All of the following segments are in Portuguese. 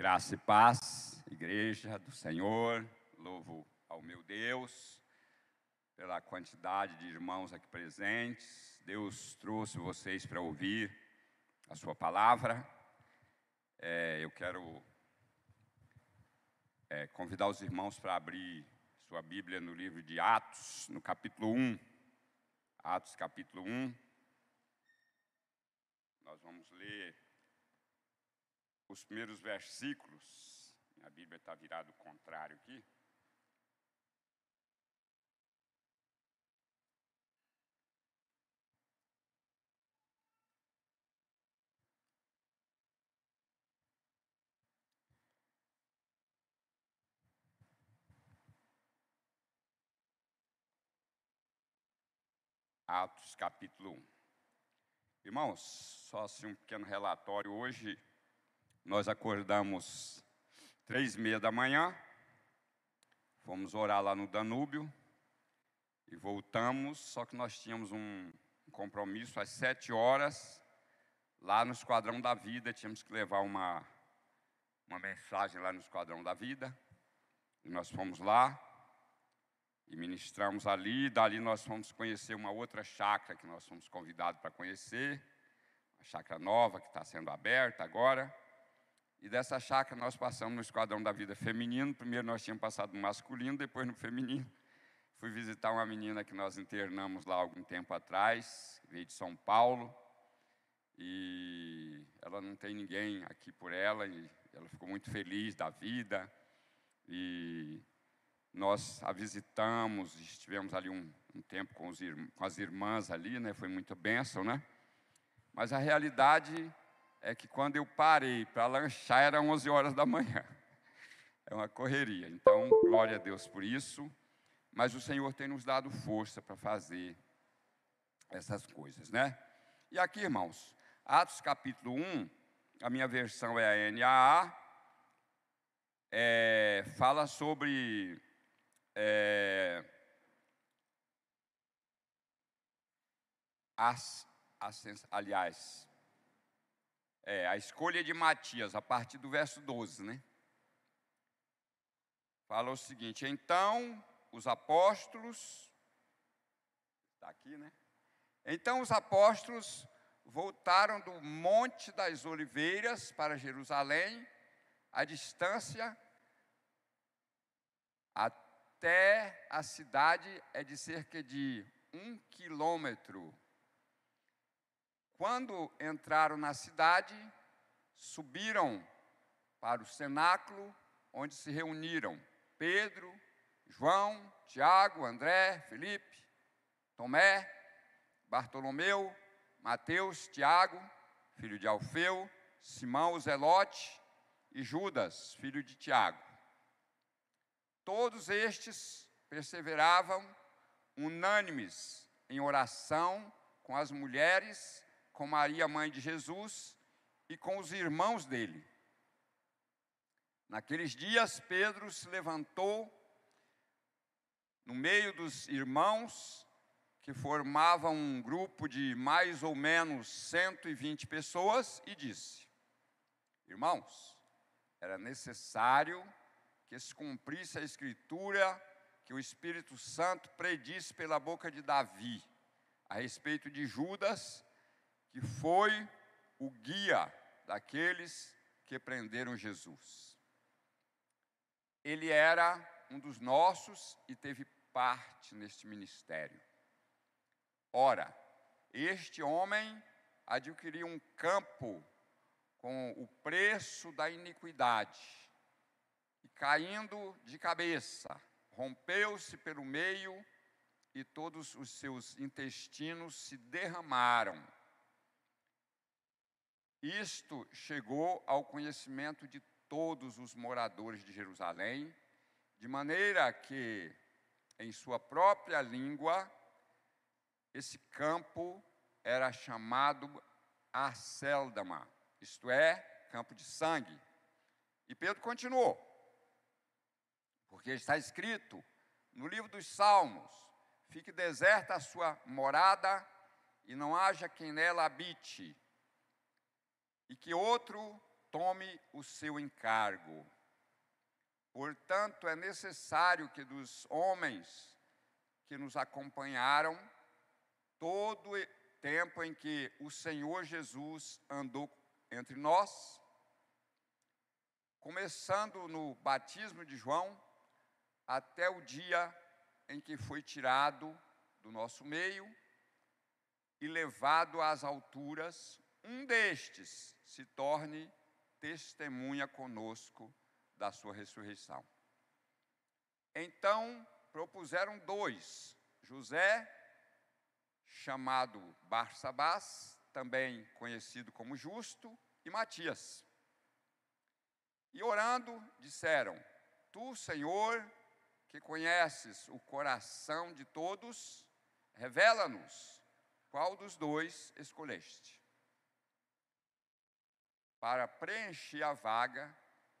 Graça e paz, igreja do Senhor, louvo ao meu Deus pela quantidade de irmãos aqui presentes. Deus trouxe vocês para ouvir a Sua palavra. É, eu quero é, convidar os irmãos para abrir sua Bíblia no livro de Atos, no capítulo 1. Atos, capítulo 1. Nós vamos ler os primeiros versículos. A Bíblia está virada ao contrário aqui. Atos capítulo 1. Irmãos, só assim um pequeno relatório. Hoje nós acordamos três e meia da manhã, fomos orar lá no Danúbio e voltamos, só que nós tínhamos um compromisso às sete horas, lá no Esquadrão da Vida, tínhamos que levar uma, uma mensagem lá no Esquadrão da Vida, e nós fomos lá, e ministramos ali. Dali nós fomos conhecer uma outra chácara que nós fomos convidados para conhecer, a chácara nova que está sendo aberta agora. E dessa chácara nós passamos no Esquadrão da Vida Feminino. Primeiro nós tínhamos passado no masculino, depois no feminino. Fui visitar uma menina que nós internamos lá algum tempo atrás, veio de São Paulo. E ela não tem ninguém aqui por ela, e ela ficou muito feliz da vida. E nós a visitamos, estivemos ali um, um tempo com, os, com, as irmãs ali, né? Foi muito bênção, né? Mas a realidade é que quando eu parei para lanchar, eram 11 horas da manhã. É uma correria. Então, glória a Deus por isso. Mas o Senhor tem nos dado força para fazer essas coisas, né? E aqui, irmãos, Atos capítulo 1, a minha versão é a NAA, é, fala sobre é, as, as, aliás, é, a escolha de Matias, a partir do verso 12, né? Fala o seguinte: então os apóstolos, está aqui, né? Então os apóstolos voltaram do Monte das Oliveiras para Jerusalém, a distância até a cidade é de cerca de um quilômetro. Quando entraram na cidade, subiram para o cenáculo, onde se reuniram Pedro, João, Tiago, André, Felipe, Tomé, Bartolomeu, Mateus, Tiago, filho de Alfeu, Simão o Zelote e Judas, filho de Tiago. Todos estes perseveravam unânimes em oração com as mulheres, com Maria, mãe de Jesus, e com os irmãos dele. Naqueles dias, Pedro se levantou no meio dos irmãos, que formavam um grupo de mais ou menos 120 pessoas, e disse: Irmãos, era necessário que se cumprisse a escritura que o Espírito Santo predisse pela boca de Davi a respeito de Judas, que foi o guia daqueles que prenderam Jesus. Ele era um dos nossos e teve parte neste ministério. Ora, este homem adquiriu um campo com o preço da iniquidade e caindo de cabeça, rompeu-se pelo meio e todos os seus intestinos se derramaram. Isto chegou ao conhecimento de todos os moradores de Jerusalém, de maneira que, em sua própria língua, esse campo era chamado Arceldama, isto é, campo de sangue. E Pedro continuou: porque está escrito no livro dos Salmos: fique deserta a sua morada e não haja quem nela habite, e que outro tome o seu encargo. Portanto, é necessário que dos homens que nos acompanharam, todo o tempo em que o Senhor Jesus andou entre nós, começando no batismo de João, até o dia em que foi tirado do nosso meio e levado às alturas, um destes se torne testemunha conosco da sua ressurreição. Então propuseram dois, José, chamado Barsabás, também conhecido como Justo, e Matias. E orando, disseram: Tu, Senhor, que conheces o coração de todos, revela-nos qual dos dois escolheste para preencher a vaga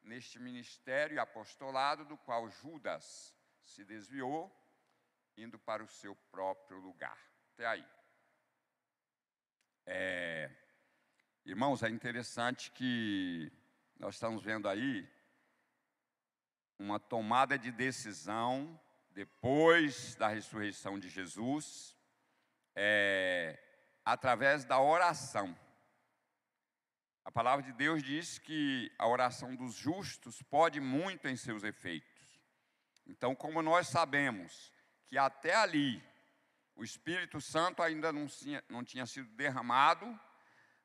neste ministério e apostolado do qual Judas se desviou, indo para o seu próprio lugar. Até aí. É, irmãos, é interessante que nós estamos vendo aí uma tomada de decisão depois da ressurreição de Jesus, é, através da oração. A palavra de Deus diz que a oração dos justos pode muito em seus efeitos. Então, como nós sabemos que até ali o Espírito Santo ainda não tinha, não tinha sido derramado,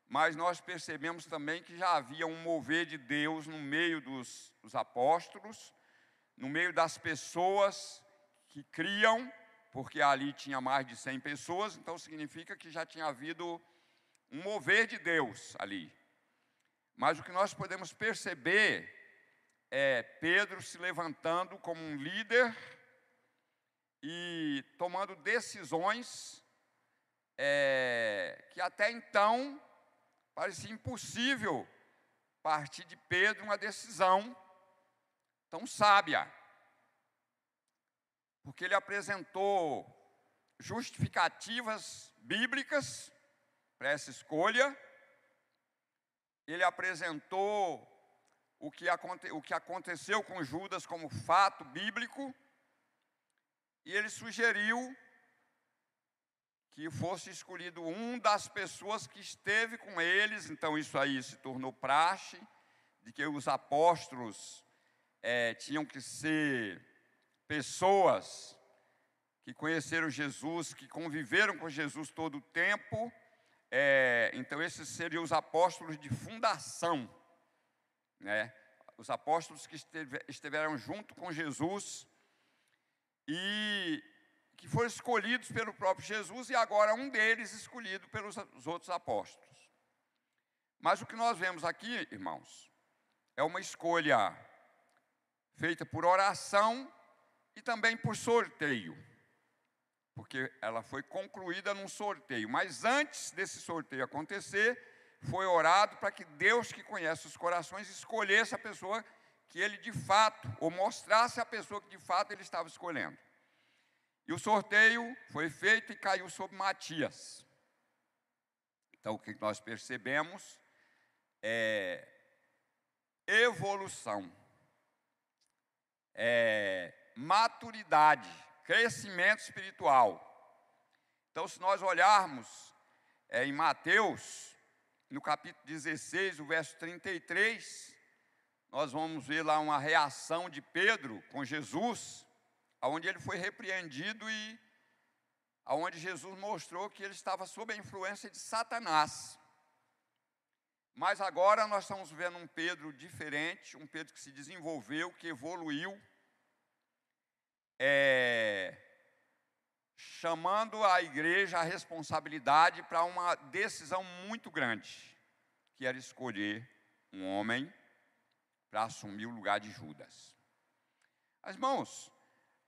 mas nós percebemos também que já havia um mover de Deus no meio dos, dos apóstolos, no meio das pessoas que criam, porque ali tinha mais de 100 pessoas, então significa que já tinha havido um mover de Deus ali. Mas o que nós podemos perceber é Pedro se levantando como um líder e tomando decisões é, que até então parecia impossível partir de Pedro uma decisão tão sábia, porque ele apresentou justificativas bíblicas para essa escolha ele apresentou o que, aconte, o que aconteceu com Judas como fato bíblico, e ele sugeriu que fosse escolhido um das pessoas que esteve com eles, então isso aí se tornou praxe, de que os apóstolos é, tinham que ser pessoas que conheceram Jesus, que conviveram com Jesus todo o tempo, é, então, esses seriam os apóstolos de fundação, né? os apóstolos que estiveram junto com Jesus e que foram escolhidos pelo próprio Jesus e agora um deles escolhido pelos outros apóstolos. Mas o que nós vemos aqui, irmãos, é uma escolha feita por oração e também por sorteio porque ela foi concluída num sorteio. Mas antes desse sorteio acontecer, foi orado para que Deus, que conhece os corações, escolhesse a pessoa que ele de fato, ou mostrasse a pessoa que de fato ele estava escolhendo. E o sorteio foi feito e caiu sobre Matias. Então, o que nós percebemos é evolução, é maturidade crescimento espiritual. Então, se nós olharmos é, em Mateus, no capítulo 16, o verso 33, nós vamos ver lá uma reação de Pedro com Jesus, onde ele foi repreendido e aonde Jesus mostrou que ele estava sob a influência de Satanás. Mas agora nós estamos vendo um Pedro diferente, um Pedro que se desenvolveu, que evoluiu, é, chamando a igreja a responsabilidade para uma decisão muito grande, que era escolher um homem para assumir o lugar de Judas. Mas, irmãos,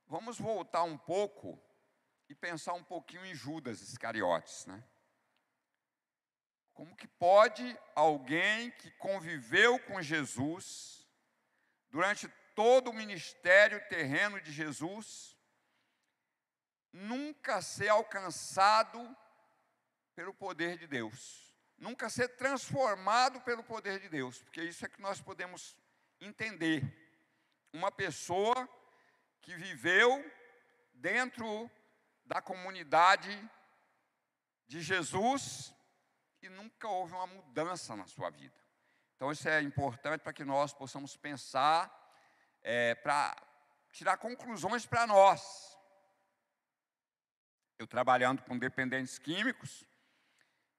vamos voltar um pouco e pensar um pouquinho em Judas Iscariotes, né? Como que pode alguém que conviveu com Jesus durante todo o ministério terreno de Jesus nunca ser alcançado pelo poder de Deus, nunca ser transformado pelo poder de Deus, porque isso é que nós podemos entender. Uma pessoa que viveu dentro da comunidade de Jesus e nunca houve uma mudança na sua vida. Então, isso é importante para que nós possamos pensar, é, para tirar conclusões para nós. Eu trabalhando com dependentes químicos,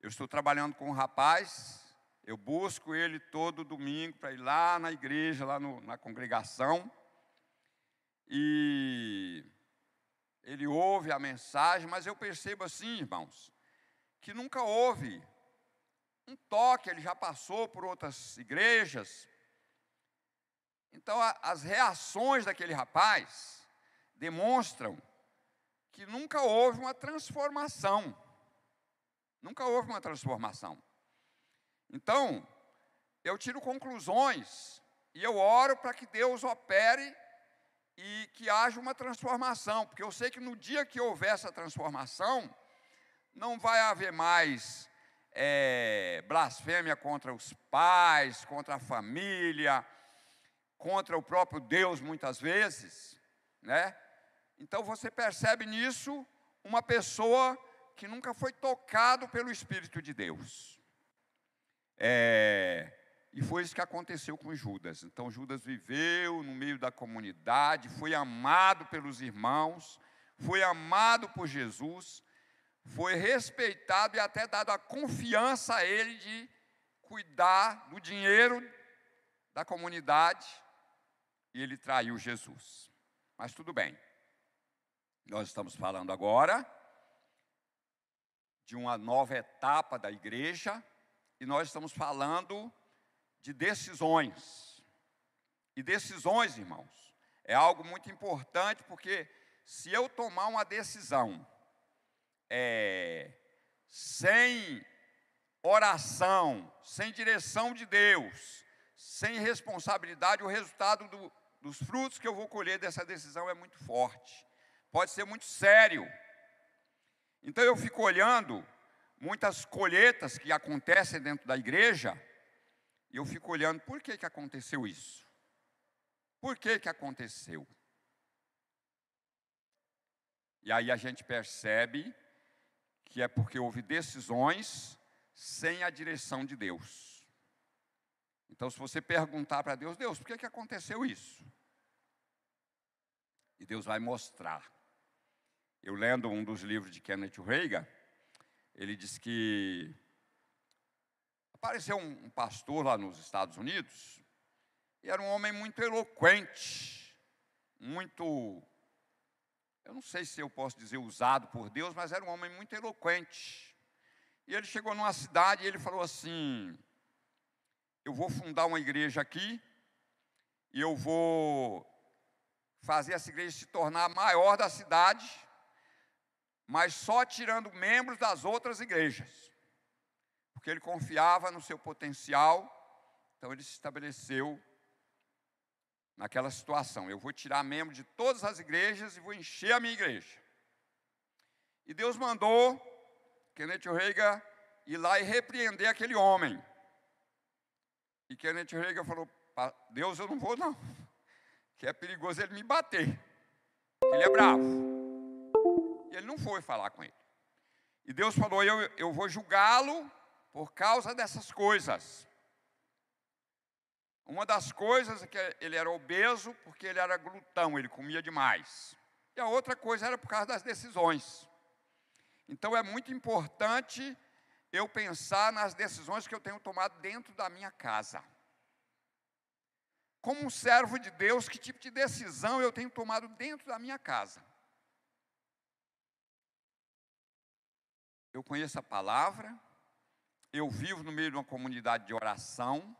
eu estou trabalhando com um rapaz, eu busco ele todo domingo para ir lá na igreja, lá no, na congregação, e ele ouve a mensagem, mas eu percebo assim, irmãos, que nunca houve um toque, ele já passou por outras igrejas. Então, a, as reações daquele rapaz demonstram que nunca houve uma transformação. Nunca houve uma transformação. Então, eu tiro conclusões e eu oro para que Deus opere e que haja uma transformação, porque eu sei que no dia que houver essa transformação, não vai haver mais é, blasfêmia contra os pais, contra a família, contra o próprio Deus, muitas vezes, né? Então você percebe nisso uma pessoa que nunca foi tocado pelo Espírito de Deus. É, e foi isso que aconteceu com Judas. Então Judas viveu no meio da comunidade, foi amado pelos irmãos, foi amado por Jesus, foi respeitado e até dado a confiança a ele de cuidar do dinheiro da comunidade, e ele traiu Jesus. Mas tudo bem. Nós estamos falando agora de uma nova etapa da igreja, e nós estamos falando de decisões. E decisões, irmãos, é algo muito importante, porque se eu tomar uma decisão é, sem oração, sem direção de Deus, sem responsabilidade, o resultado do, dos frutos que eu vou colher dessa decisão é muito forte, pode ser muito sério. Então eu fico olhando muitas colheitas que acontecem dentro da igreja, e eu fico olhando, por que, que aconteceu isso? Por que, que aconteceu? E aí a gente percebe que é porque houve decisões sem a direção de Deus. Então, se você perguntar para Deus, Deus, por que, que aconteceu isso? E Deus vai mostrar. Eu lendo um dos livros de Kenneth Reagan, ele diz que apareceu um, um pastor lá nos Estados Unidos, e era um homem muito eloquente, muito, eu não sei se eu posso dizer usado por Deus, mas era um homem muito eloquente. E ele chegou numa cidade e ele falou assim: Eu vou fundar uma igreja aqui, e eu vou fazer essa igreja se tornar a maior da cidade, mas só tirando membros das outras igrejas. Porque ele confiava no seu potencial, então ele se estabeleceu naquela situação. Eu vou tirar membros de todas as igrejas e vou encher a minha igreja. E Deus mandou Kenneth Reagan ir lá e repreender aquele homem. E Kenneth Reagan falou: Deus, eu não vou não, que é perigoso ele me bater, ele é bravo. E ele não foi falar com ele. E Deus falou: Eu, eu vou julgá-lo por causa dessas coisas. Uma das coisas é que ele era obeso porque ele era glutão, ele comia demais. E a outra coisa era por causa das decisões. Então é muito importante eu pensar nas decisões que eu tenho tomado dentro da minha casa. Como um servo de Deus, que tipo de decisão eu tenho tomado dentro da minha casa? eu conheço a palavra, eu vivo no meio de uma comunidade de oração,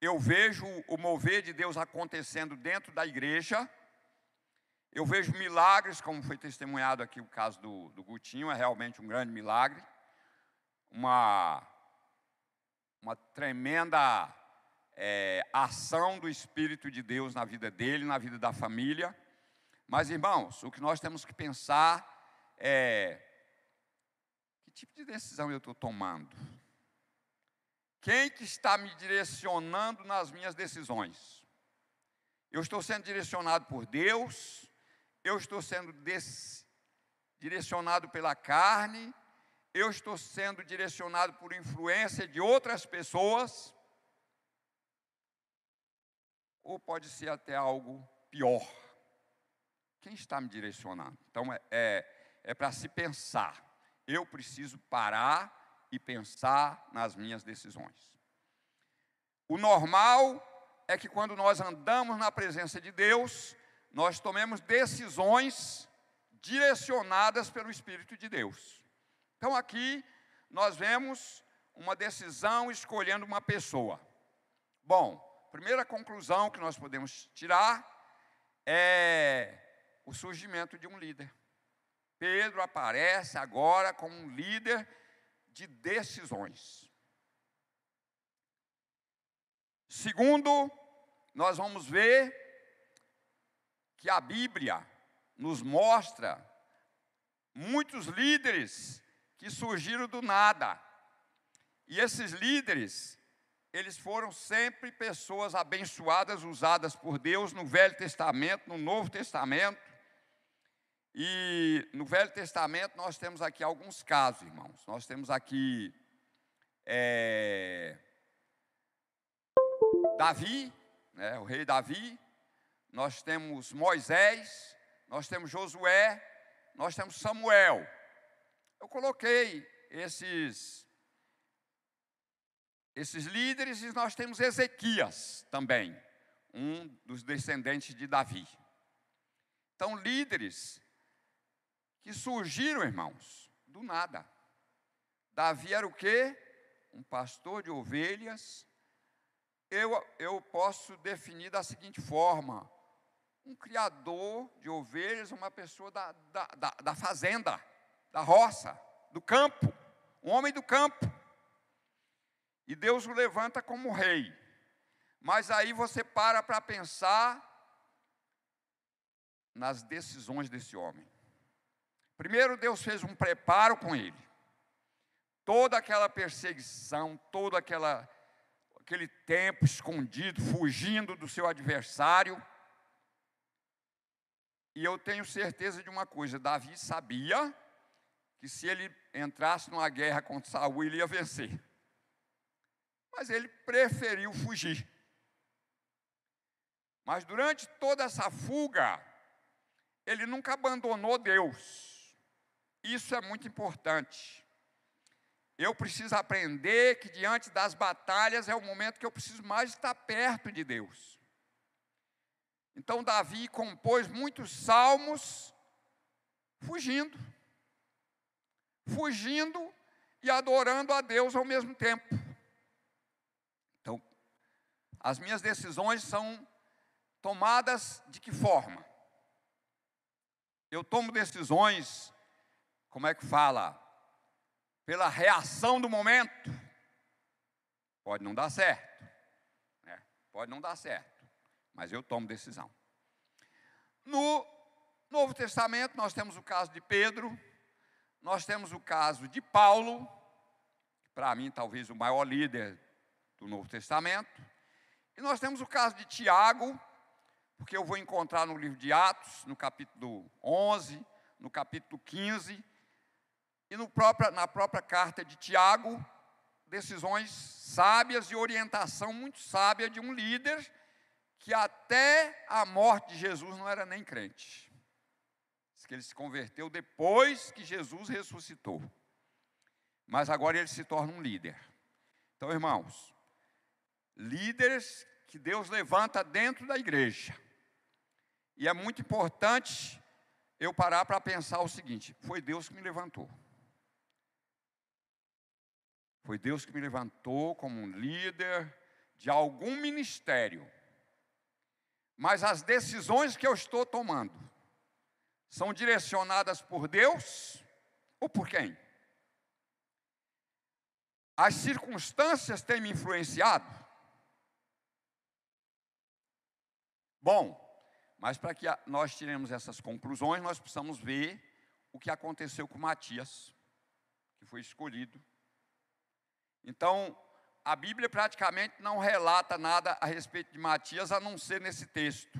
eu vejo o mover de Deus acontecendo dentro da igreja, eu vejo milagres, como foi testemunhado aqui o caso do, do Gutinho, é realmente um grande milagre, uma, uma tremenda é, ação do Espírito de Deus na vida dele, na vida da família. Mas, irmãos, o que nós temos que pensar é tipo de decisão eu estou tomando? Quem que está me direcionando nas minhas decisões? Eu estou sendo direcionado por Deus, eu estou sendo direcionado pela carne, eu estou sendo direcionado por influência de outras pessoas, ou pode ser até algo pior. Quem está me direcionando? Então é, é, é para se pensar. Eu preciso parar e pensar nas minhas decisões. O normal é que quando nós andamos na presença de Deus, nós tomemos decisões direcionadas pelo Espírito de Deus. Então aqui nós vemos uma decisão escolhendo uma pessoa. Bom, primeira conclusão que nós podemos tirar é o surgimento de um líder. Pedro aparece agora como um líder de decisões. Segundo, nós vamos ver que a Bíblia nos mostra muitos líderes que surgiram do nada. E esses líderes, eles foram sempre pessoas abençoadas, usadas por Deus no Velho Testamento, no Novo Testamento. E no Velho Testamento nós temos aqui alguns casos, irmãos. Nós temos aqui é, Davi, né, o rei Davi. Nós temos Moisés, nós temos Josué, nós temos Samuel. Eu coloquei esses esses líderes e nós temos Ezequias também, um dos descendentes de Davi. Então, líderes que surgiram, irmãos, do nada. Davi era o quê? Um pastor de ovelhas. Eu, eu posso definir da seguinte forma: um criador de ovelhas, uma pessoa da, da, da, da fazenda da roça, do campo, um homem do campo. E Deus o levanta como rei. Mas aí você para para pensar nas decisões desse homem. Primeiro, Deus fez um preparo com ele. Toda aquela perseguição, todo aquela, aquele tempo escondido, fugindo do seu adversário. E eu tenho certeza de uma coisa: Davi sabia que se ele entrasse numa guerra contra Saul, ele ia vencer. Mas ele preferiu fugir. Mas durante toda essa fuga, ele nunca abandonou Deus. Isso é muito importante. Eu preciso aprender que diante das batalhas é o momento que eu preciso mais estar perto de Deus. Então Davi compôs muitos salmos fugindo fugindo e adorando a Deus ao mesmo tempo. Então, as minhas decisões são tomadas de que forma? Eu tomo decisões, como é que fala? Pela reação do momento. Pode não dar certo, né? pode não dar certo, mas eu tomo decisão. No Novo Testamento, nós temos o caso de Pedro, nós temos o caso de Paulo, para mim talvez o maior líder do Novo Testamento, e nós temos o caso de Tiago, porque eu vou encontrar no livro de Atos, no capítulo 11, no capítulo 15, e no na própria carta de Tiago, decisões sábias e orientação muito sábia de um líder que até a morte de Jesus não era nem crente que ele se converteu depois que Jesus ressuscitou. Mas agora ele se torna um líder. Então, irmãos, líderes que Deus levanta dentro da igreja. E é muito importante eu parar para pensar o seguinte: foi Deus que me levantou. Foi Deus que me levantou como um líder de algum ministério. Mas as decisões que eu estou tomando são direcionadas por Deus ou por quem? As circunstâncias têm me influenciado? Bom, mas para que nós tiremos essas conclusões, nós precisamos ver o que aconteceu com Matias, que foi escolhido. Então, a Bíblia praticamente não relata nada a respeito de Matias, a não ser nesse texto.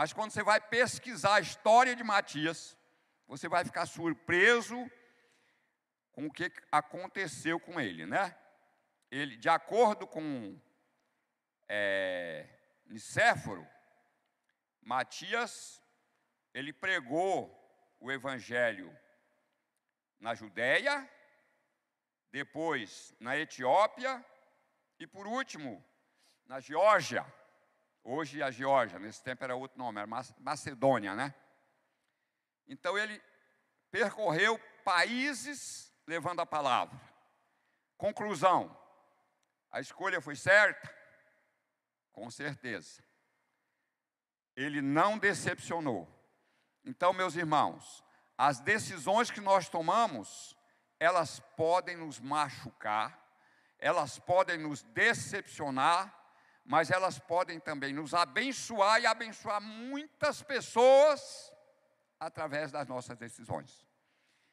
Mas quando você vai pesquisar a história de Matias, você vai ficar surpreso com o que aconteceu com ele, né? Ele, de acordo com é, Nicéforo, Matias, ele pregou o evangelho na Judéia, depois na Etiópia e por último na Geórgia. Hoje a Geórgia, nesse tempo era outro nome, era Macedônia, né? Então ele percorreu países levando a palavra. Conclusão: a escolha foi certa? Com certeza. Ele não decepcionou. Então, meus irmãos, as decisões que nós tomamos, elas podem nos machucar, elas podem nos decepcionar, mas elas podem também nos abençoar e abençoar muitas pessoas através das nossas decisões.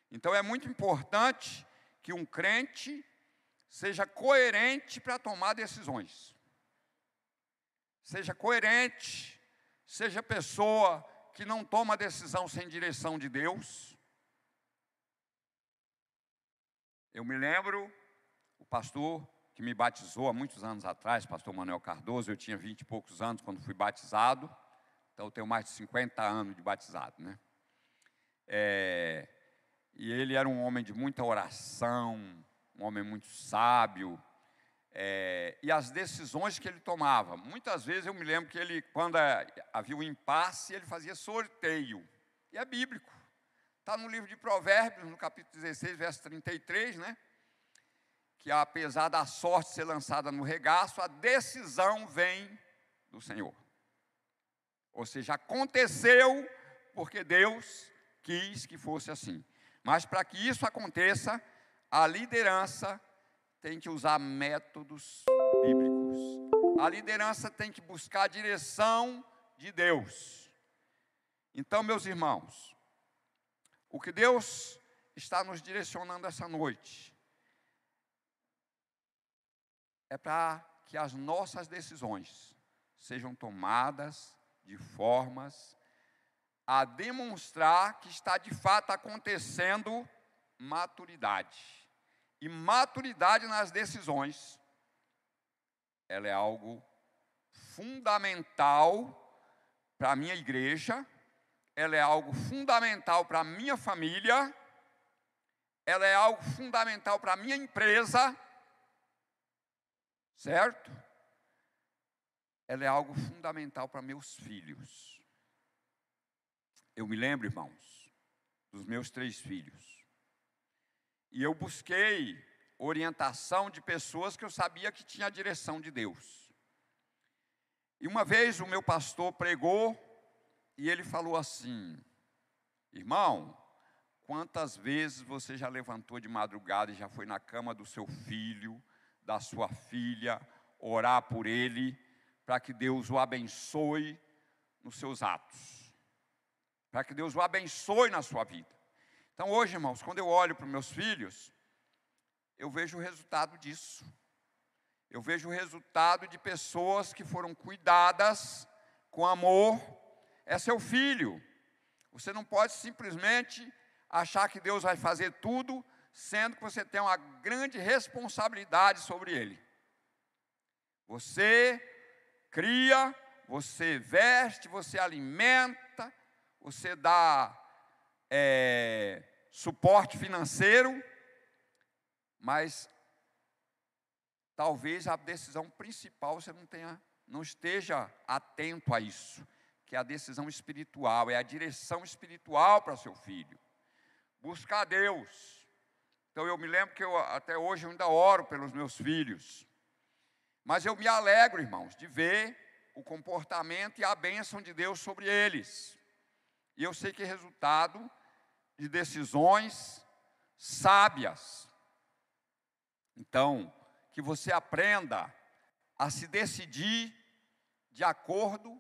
Então é muito importante que um crente seja coerente para tomar decisões. Seja coerente, seja pessoa que não toma decisão sem direção de Deus. Eu me lembro, o pastor que me batizou há muitos anos atrás, pastor Manuel Cardoso, eu tinha vinte e poucos anos quando fui batizado, então eu tenho mais de 50 anos de batizado, né? É, e ele era um homem de muita oração, um homem muito sábio, é, e as decisões que ele tomava. Muitas vezes eu me lembro que ele, quando é, havia um impasse, ele fazia sorteio, e é bíblico. Está no livro de Provérbios, no capítulo 16, verso 33, né? Que apesar da sorte ser lançada no regaço, a decisão vem do Senhor. Ou seja, aconteceu porque Deus quis que fosse assim. Mas para que isso aconteça, a liderança tem que usar métodos bíblicos. A liderança tem que buscar a direção de Deus. Então, meus irmãos, o que Deus está nos direcionando essa noite é para que as nossas decisões sejam tomadas de formas a demonstrar que está de fato acontecendo maturidade. E maturidade nas decisões, ela é algo fundamental para a minha igreja, ela é algo fundamental para a minha família, ela é algo fundamental para a minha empresa, certo? Ela é algo fundamental para meus filhos. Eu me lembro, irmãos, dos meus três filhos. E eu busquei orientação de pessoas que eu sabia que tinha a direção de Deus. E uma vez o meu pastor pregou e ele falou assim: Irmão, quantas vezes você já levantou de madrugada e já foi na cama do seu filho, da sua filha, orar por ele, para que Deus o abençoe nos seus atos? para que Deus o abençoe na sua vida. Então, hoje, irmãos, quando eu olho para meus filhos, eu vejo o resultado disso. Eu vejo o resultado de pessoas que foram cuidadas com amor. É seu filho. Você não pode simplesmente achar que Deus vai fazer tudo, sendo que você tem uma grande responsabilidade sobre ele. Você cria, você veste, você alimenta, você dá é, suporte financeiro, mas talvez a decisão principal você não tenha, não esteja atento a isso, que é a decisão espiritual, é a direção espiritual para seu filho. Buscar Deus. Então eu me lembro que eu até hoje eu ainda oro pelos meus filhos. Mas eu me alegro, irmãos, de ver o comportamento e a bênção de Deus sobre eles. E eu sei que é resultado de decisões sábias. Então, que você aprenda a se decidir de acordo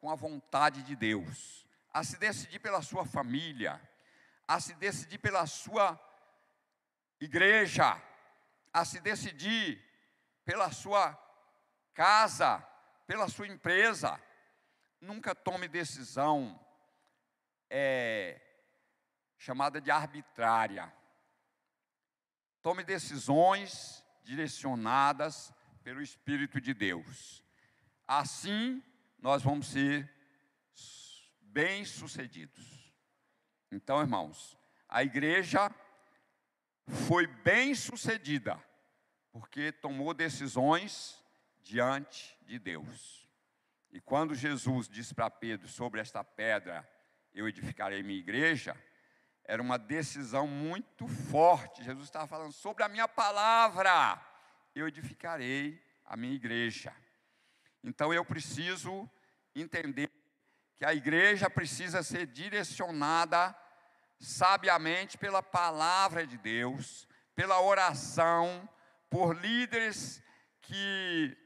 com a vontade de Deus, a se decidir pela sua família, a se decidir pela sua igreja, a se decidir pela sua casa, pela sua empresa. Nunca tome decisão é, chamada de arbitrária. Tome decisões direcionadas pelo Espírito de Deus. Assim, nós vamos ser bem-sucedidos. Então, irmãos, a igreja foi bem-sucedida, porque tomou decisões diante de Deus. E quando Jesus disse para Pedro sobre esta pedra, eu edificarei minha igreja, era uma decisão muito forte. Jesus estava falando sobre a minha palavra, eu edificarei a minha igreja. Então eu preciso entender que a igreja precisa ser direcionada sabiamente pela palavra de Deus, pela oração, por líderes que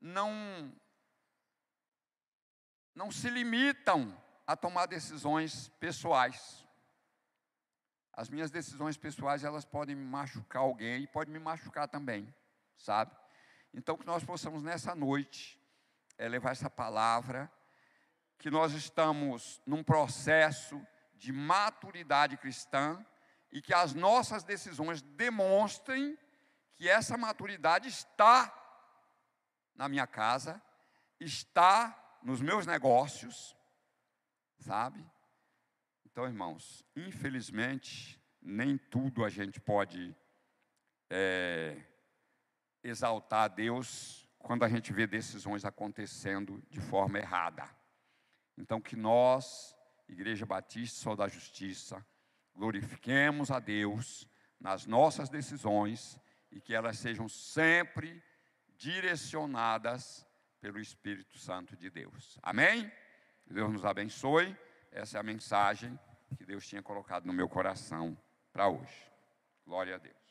não não se limitam a tomar decisões pessoais. As minhas decisões pessoais, elas podem machucar alguém e podem me machucar também, sabe? Então que nós possamos nessa noite é, levar essa palavra que nós estamos num processo de maturidade cristã e que as nossas decisões demonstrem que essa maturidade está na minha casa, está nos meus negócios, sabe? Então, irmãos, infelizmente, nem tudo a gente pode é, exaltar a Deus quando a gente vê decisões acontecendo de forma errada. Então, que nós Igreja Batista Sol da Justiça, glorifiquemos a Deus nas nossas decisões e que elas sejam sempre direcionadas pelo Espírito Santo de Deus. Amém? Deus nos abençoe. Essa é a mensagem que Deus tinha colocado no meu coração para hoje. Glória a Deus.